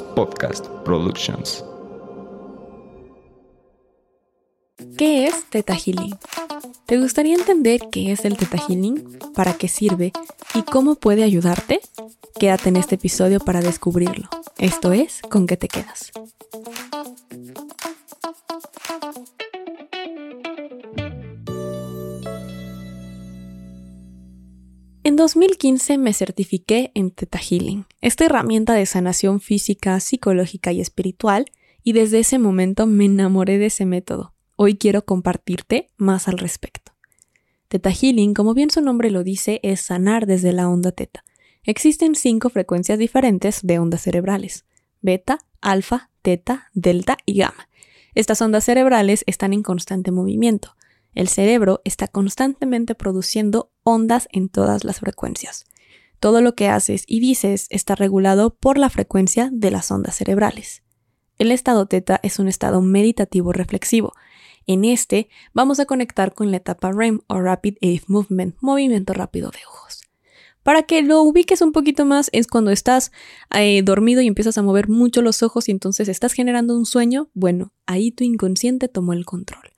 Podcast Productions. ¿Qué es Teta Healing? ¿Te gustaría entender qué es el Teta Healing, para qué sirve y cómo puede ayudarte? Quédate en este episodio para descubrirlo. Esto es Con qué te quedas. En 2015 me certifiqué en Theta Healing, esta herramienta de sanación física, psicológica y espiritual, y desde ese momento me enamoré de ese método. Hoy quiero compartirte más al respecto. Theta Healing, como bien su nombre lo dice, es sanar desde la onda teta. Existen cinco frecuencias diferentes de ondas cerebrales: beta, alfa, teta, delta y gamma. Estas ondas cerebrales están en constante movimiento. El cerebro está constantemente produciendo ondas en todas las frecuencias. Todo lo que haces y dices está regulado por la frecuencia de las ondas cerebrales. El estado teta es un estado meditativo reflexivo. En este vamos a conectar con la etapa REM o Rapid Eye Movement, movimiento rápido de ojos. Para que lo ubiques un poquito más es cuando estás eh, dormido y empiezas a mover mucho los ojos y entonces estás generando un sueño. Bueno, ahí tu inconsciente tomó el control.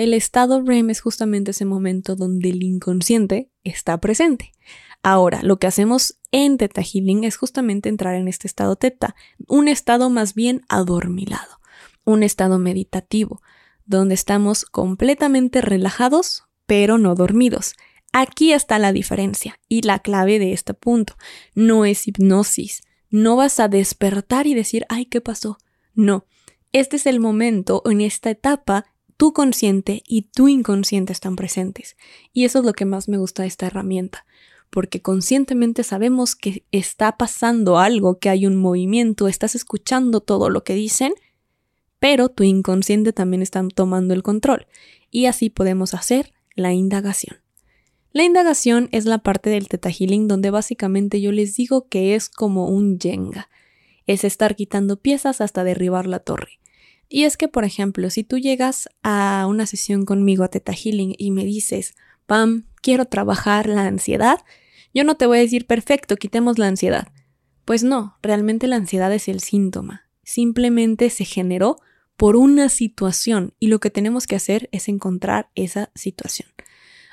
El estado REM es justamente ese momento donde el inconsciente está presente. Ahora, lo que hacemos en Theta Healing es justamente entrar en este estado teta, un estado más bien adormilado, un estado meditativo, donde estamos completamente relajados, pero no dormidos. Aquí está la diferencia y la clave de este punto. No es hipnosis. No vas a despertar y decir, ay, ¿qué pasó? No. Este es el momento, en esta etapa, tu consciente y tu inconsciente están presentes. Y eso es lo que más me gusta de esta herramienta, porque conscientemente sabemos que está pasando algo, que hay un movimiento, estás escuchando todo lo que dicen, pero tu inconsciente también está tomando el control. Y así podemos hacer la indagación. La indagación es la parte del Teta Healing donde básicamente yo les digo que es como un Jenga. Es estar quitando piezas hasta derribar la torre. Y es que, por ejemplo, si tú llegas a una sesión conmigo a Teta Healing y me dices, Pam, quiero trabajar la ansiedad, yo no te voy a decir, perfecto, quitemos la ansiedad. Pues no, realmente la ansiedad es el síntoma. Simplemente se generó por una situación y lo que tenemos que hacer es encontrar esa situación.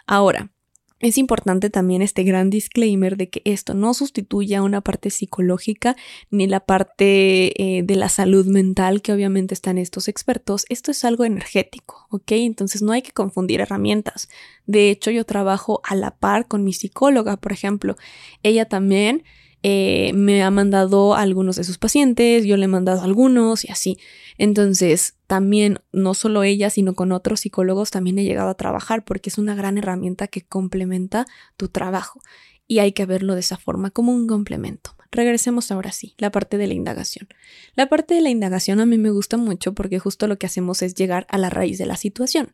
Ahora, es importante también este gran disclaimer de que esto no sustituye a una parte psicológica ni la parte eh, de la salud mental que obviamente están estos expertos. Esto es algo energético, ¿ok? Entonces no hay que confundir herramientas. De hecho, yo trabajo a la par con mi psicóloga, por ejemplo. Ella también eh, me ha mandado a algunos de sus pacientes, yo le he mandado a algunos y así. Entonces, también, no solo ella, sino con otros psicólogos también he llegado a trabajar porque es una gran herramienta que complementa tu trabajo y hay que verlo de esa forma, como un complemento. Regresemos ahora sí, la parte de la indagación. La parte de la indagación a mí me gusta mucho porque justo lo que hacemos es llegar a la raíz de la situación.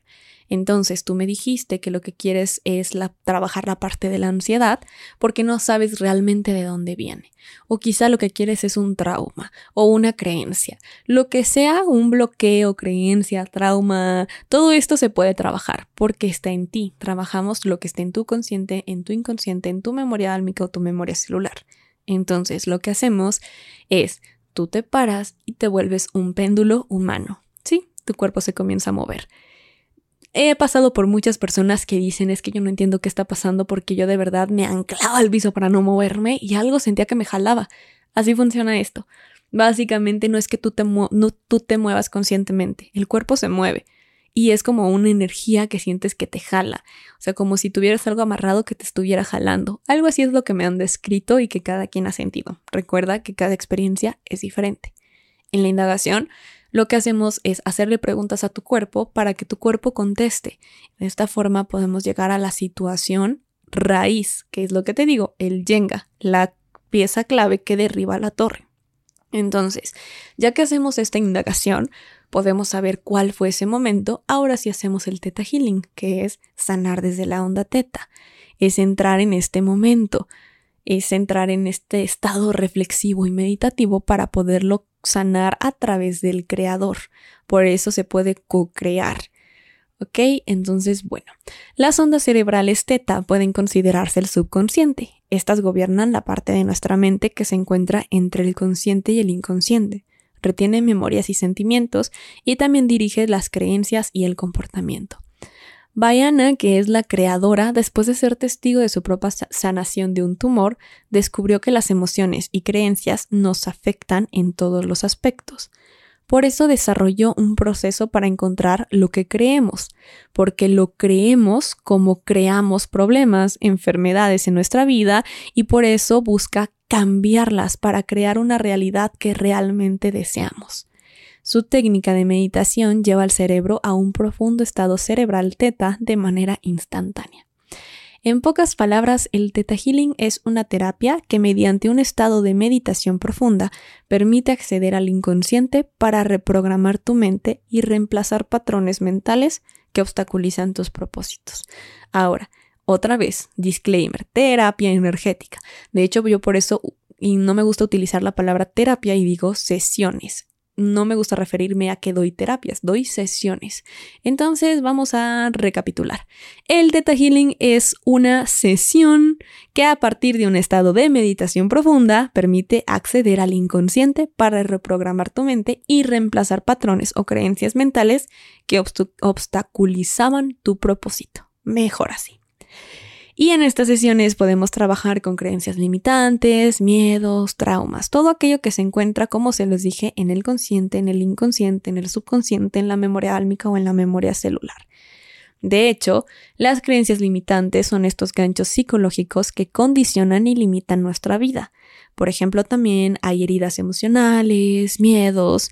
Entonces tú me dijiste que lo que quieres es trabajar la parte de la ansiedad porque no sabes realmente de dónde viene. O quizá lo que quieres es un trauma o una creencia. Lo que sea un bloqueo, creencia, trauma, todo esto se puede trabajar porque está en ti. Trabajamos lo que está en tu consciente, en tu inconsciente, en tu memoria álmica o tu memoria celular. Entonces lo que hacemos es tú te paras y te vuelves un péndulo humano. Sí, tu cuerpo se comienza a mover. He pasado por muchas personas que dicen es que yo no entiendo qué está pasando porque yo de verdad me anclaba al piso para no moverme y algo sentía que me jalaba. Así funciona esto. Básicamente no es que tú te, no, tú te muevas conscientemente, el cuerpo se mueve y es como una energía que sientes que te jala, o sea, como si tuvieras algo amarrado que te estuviera jalando. Algo así es lo que me han descrito y que cada quien ha sentido. Recuerda que cada experiencia es diferente. En la indagación lo que hacemos es hacerle preguntas a tu cuerpo para que tu cuerpo conteste. De esta forma podemos llegar a la situación raíz, que es lo que te digo, el yenga, la pieza clave que derriba la torre. Entonces, ya que hacemos esta indagación, podemos saber cuál fue ese momento. Ahora sí hacemos el teta healing, que es sanar desde la onda teta. Es entrar en este momento, es entrar en este estado reflexivo y meditativo para poderlo sanar a través del creador. Por eso se puede co-crear. ¿Ok? Entonces, bueno, las ondas cerebrales teta pueden considerarse el subconsciente. Estas gobiernan la parte de nuestra mente que se encuentra entre el consciente y el inconsciente. Retiene memorias y sentimientos y también dirige las creencias y el comportamiento. Bayana, que es la creadora, después de ser testigo de su propia sanación de un tumor, descubrió que las emociones y creencias nos afectan en todos los aspectos. Por eso desarrolló un proceso para encontrar lo que creemos, porque lo creemos como creamos problemas, enfermedades en nuestra vida y por eso busca cambiarlas para crear una realidad que realmente deseamos. Su técnica de meditación lleva al cerebro a un profundo estado cerebral teta de manera instantánea. En pocas palabras, el Theta Healing es una terapia que mediante un estado de meditación profunda permite acceder al inconsciente para reprogramar tu mente y reemplazar patrones mentales que obstaculizan tus propósitos. Ahora, otra vez, disclaimer, terapia energética. De hecho, yo por eso y no me gusta utilizar la palabra terapia y digo sesiones no me gusta referirme a que doy terapias, doy sesiones. Entonces vamos a recapitular. El Theta Healing es una sesión que a partir de un estado de meditación profunda permite acceder al inconsciente para reprogramar tu mente y reemplazar patrones o creencias mentales que obstaculizaban tu propósito. Mejor así. Y en estas sesiones podemos trabajar con creencias limitantes, miedos, traumas, todo aquello que se encuentra, como se los dije, en el consciente, en el inconsciente, en el subconsciente, en la memoria álmica o en la memoria celular. De hecho, las creencias limitantes son estos ganchos psicológicos que condicionan y limitan nuestra vida. Por ejemplo, también hay heridas emocionales, miedos.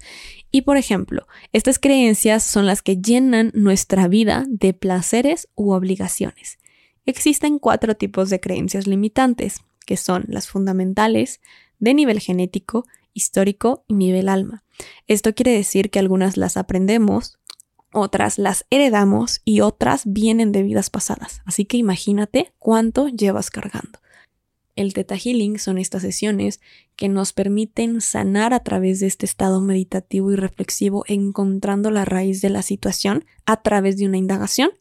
Y por ejemplo, estas creencias son las que llenan nuestra vida de placeres u obligaciones. Existen cuatro tipos de creencias limitantes, que son las fundamentales, de nivel genético, histórico y nivel alma. Esto quiere decir que algunas las aprendemos, otras las heredamos y otras vienen de vidas pasadas. Así que imagínate cuánto llevas cargando. El Theta Healing son estas sesiones que nos permiten sanar a través de este estado meditativo y reflexivo, encontrando la raíz de la situación a través de una indagación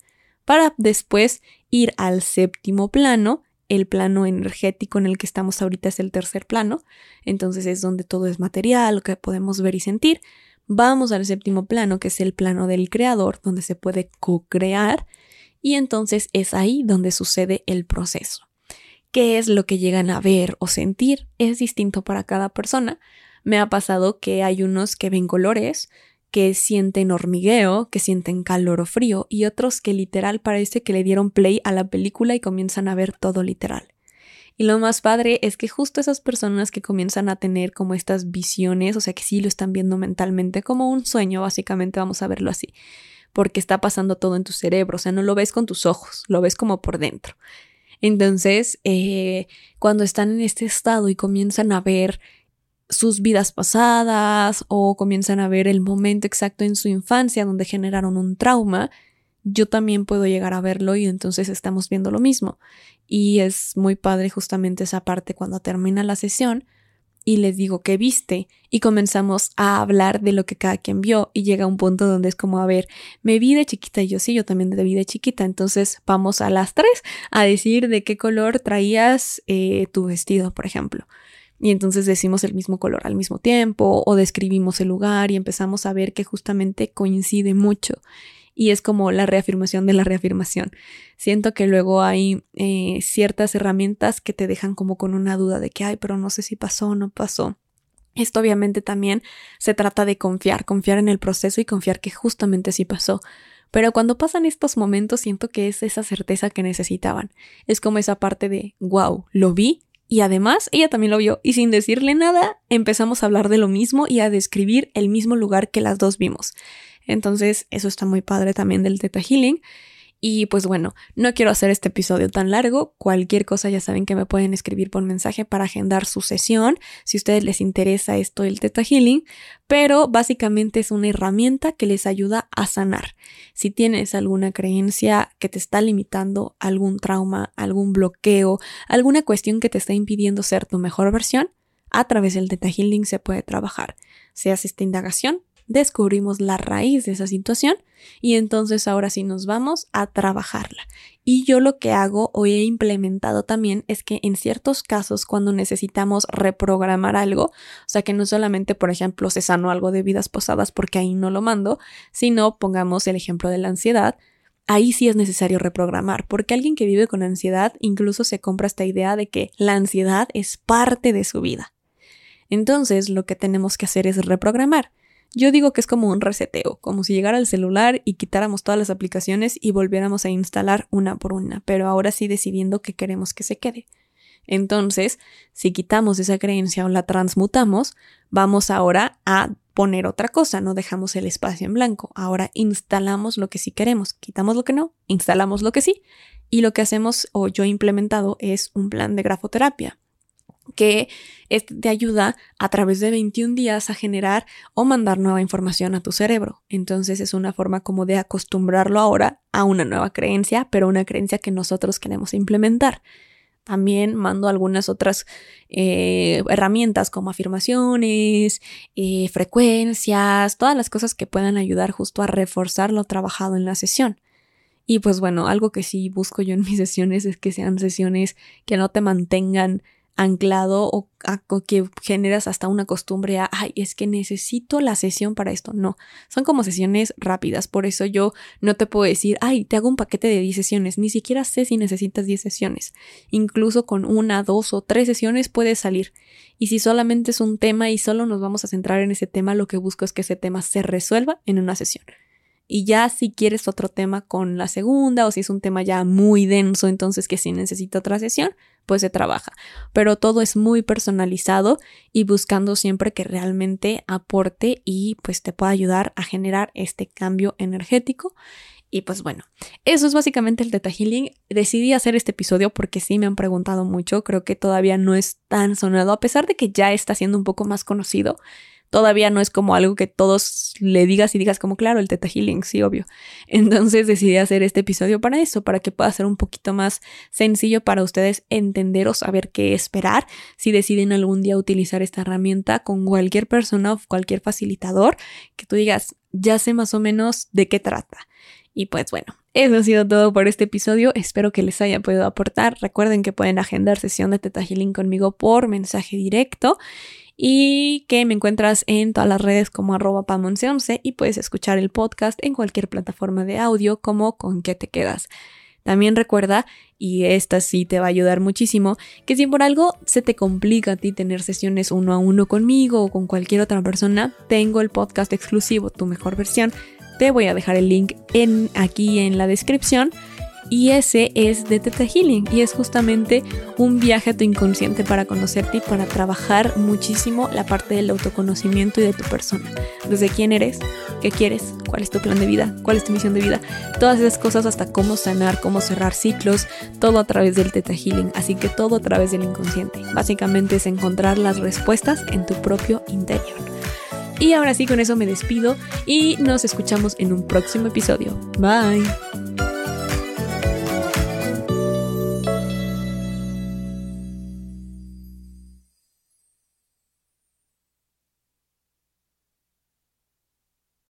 para después ir al séptimo plano. El plano energético en el que estamos ahorita es el tercer plano, entonces es donde todo es material, lo que podemos ver y sentir. Vamos al séptimo plano, que es el plano del creador, donde se puede co-crear, y entonces es ahí donde sucede el proceso. ¿Qué es lo que llegan a ver o sentir? Es distinto para cada persona. Me ha pasado que hay unos que ven colores, que sienten hormigueo, que sienten calor o frío, y otros que literal parece que le dieron play a la película y comienzan a ver todo literal. Y lo más padre es que justo esas personas que comienzan a tener como estas visiones, o sea que sí lo están viendo mentalmente como un sueño, básicamente vamos a verlo así, porque está pasando todo en tu cerebro, o sea, no lo ves con tus ojos, lo ves como por dentro. Entonces, eh, cuando están en este estado y comienzan a ver sus vidas pasadas o comienzan a ver el momento exacto en su infancia donde generaron un trauma, yo también puedo llegar a verlo y entonces estamos viendo lo mismo. Y es muy padre justamente esa parte cuando termina la sesión y les digo que viste y comenzamos a hablar de lo que cada quien vio y llega un punto donde es como, a ver, me vi de chiquita y yo sí, yo también de vi chiquita, entonces vamos a las tres a decir de qué color traías eh, tu vestido, por ejemplo y entonces decimos el mismo color al mismo tiempo o describimos el lugar y empezamos a ver que justamente coincide mucho y es como la reafirmación de la reafirmación. Siento que luego hay eh, ciertas herramientas que te dejan como con una duda de que, ay, pero no sé si pasó o no pasó. Esto obviamente también se trata de confiar, confiar en el proceso y confiar que justamente sí pasó. Pero cuando pasan estos momentos siento que es esa certeza que necesitaban. Es como esa parte de, wow, lo vi, y además, ella también lo vio y sin decirle nada, empezamos a hablar de lo mismo y a describir el mismo lugar que las dos vimos. Entonces, eso está muy padre también del Theta Healing. Y pues bueno, no quiero hacer este episodio tan largo. Cualquier cosa ya saben que me pueden escribir por mensaje para agendar su sesión, si a ustedes les interesa esto del Theta Healing, pero básicamente es una herramienta que les ayuda a sanar. Si tienes alguna creencia que te está limitando, algún trauma, algún bloqueo, alguna cuestión que te está impidiendo ser tu mejor versión, a través del Theta Healing se puede trabajar. Se hace esta indagación descubrimos la raíz de esa situación y entonces ahora sí nos vamos a trabajarla. Y yo lo que hago o he implementado también es que en ciertos casos cuando necesitamos reprogramar algo, o sea que no solamente por ejemplo se sanó algo de vidas posadas porque ahí no lo mando, sino pongamos el ejemplo de la ansiedad, ahí sí es necesario reprogramar, porque alguien que vive con ansiedad incluso se compra esta idea de que la ansiedad es parte de su vida. Entonces lo que tenemos que hacer es reprogramar. Yo digo que es como un reseteo, como si llegara al celular y quitáramos todas las aplicaciones y volviéramos a instalar una por una, pero ahora sí decidiendo qué queremos que se quede. Entonces, si quitamos esa creencia o la transmutamos, vamos ahora a poner otra cosa, no dejamos el espacio en blanco. Ahora instalamos lo que sí queremos, quitamos lo que no, instalamos lo que sí. Y lo que hacemos o yo he implementado es un plan de grafoterapia que te ayuda a través de 21 días a generar o mandar nueva información a tu cerebro. Entonces es una forma como de acostumbrarlo ahora a una nueva creencia, pero una creencia que nosotros queremos implementar. También mando algunas otras eh, herramientas como afirmaciones, eh, frecuencias, todas las cosas que puedan ayudar justo a reforzar lo trabajado en la sesión. Y pues bueno, algo que sí busco yo en mis sesiones es que sean sesiones que no te mantengan anclado o, que generas hasta una costumbre a, ay, es que necesito la sesión para esto. No, son como sesiones rápidas, por eso yo no te puedo decir, ay, te hago un paquete de 10 sesiones, ni siquiera sé si necesitas 10 sesiones. Incluso con una, dos o tres sesiones puedes salir. Y si solamente es un tema y solo nos vamos a centrar en ese tema, lo que busco es que ese tema se resuelva en una sesión. Y ya si quieres otro tema con la segunda o si es un tema ya muy denso, entonces que si necesita otra sesión, pues se trabaja. Pero todo es muy personalizado y buscando siempre que realmente aporte y pues te pueda ayudar a generar este cambio energético. Y pues bueno, eso es básicamente el Teta Healing. Decidí hacer este episodio porque sí me han preguntado mucho. Creo que todavía no es tan sonado, a pesar de que ya está siendo un poco más conocido todavía no es como algo que todos le digas y digas como, claro, el Teta Healing, sí, obvio. Entonces decidí hacer este episodio para eso, para que pueda ser un poquito más sencillo para ustedes entender o saber qué esperar si deciden algún día utilizar esta herramienta con cualquier persona o cualquier facilitador, que tú digas, ya sé más o menos de qué trata. Y pues bueno, eso ha sido todo por este episodio. Espero que les haya podido aportar. Recuerden que pueden agendar sesión de Teta Healing conmigo por mensaje directo y que me encuentras en todas las redes como arroba pamonce11 y puedes escuchar el podcast en cualquier plataforma de audio como con qué te quedas. También recuerda, y esta sí te va a ayudar muchísimo, que si por algo se te complica a ti tener sesiones uno a uno conmigo o con cualquier otra persona, tengo el podcast exclusivo, tu mejor versión. Te voy a dejar el link en, aquí en la descripción y ese es de Teta Healing y es justamente un viaje a tu inconsciente para conocerte y para trabajar muchísimo la parte del autoconocimiento y de tu persona. Desde quién eres, qué quieres, cuál es tu plan de vida, cuál es tu misión de vida, todas esas cosas hasta cómo sanar, cómo cerrar ciclos, todo a través del Teta Healing, así que todo a través del inconsciente. Básicamente es encontrar las respuestas en tu propio interior. Y ahora sí, con eso me despido y nos escuchamos en un próximo episodio. Bye.